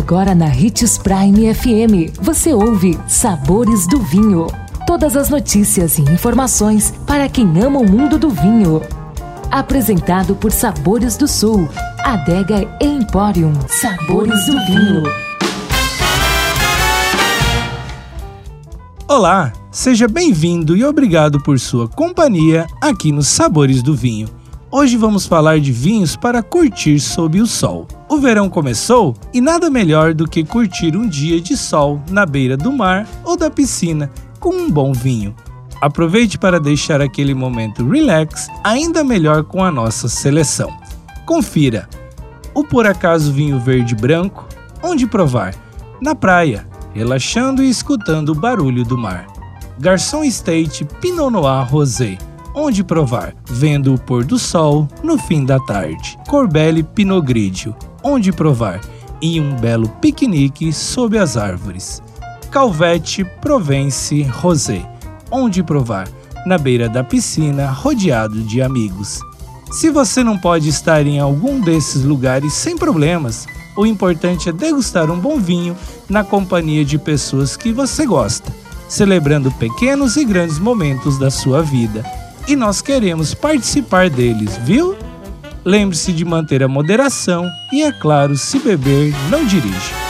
Agora na Ritz Prime FM, você ouve Sabores do Vinho. Todas as notícias e informações para quem ama o mundo do vinho. Apresentado por Sabores do Sul, Adega Emporium. Sabores do Vinho. Olá, seja bem-vindo e obrigado por sua companhia aqui nos Sabores do Vinho. Hoje vamos falar de vinhos para curtir sob o sol. O verão começou e nada melhor do que curtir um dia de sol na beira do mar ou da piscina com um bom vinho. Aproveite para deixar aquele momento relax ainda melhor com a nossa seleção. Confira: o por acaso vinho verde branco, onde provar? Na praia, relaxando e escutando o barulho do mar. Garçom State Pinot Noir Rosé onde provar, vendo o pôr do sol no fim da tarde. Corbelle Pinot Grigio, onde provar, em um belo piquenique sob as árvores. Calvete Provence Rosé, onde provar, na beira da piscina, rodeado de amigos. Se você não pode estar em algum desses lugares sem problemas, o importante é degustar um bom vinho na companhia de pessoas que você gosta, celebrando pequenos e grandes momentos da sua vida e nós queremos participar deles, viu? Lembre-se de manter a moderação e, é claro, se beber, não dirija.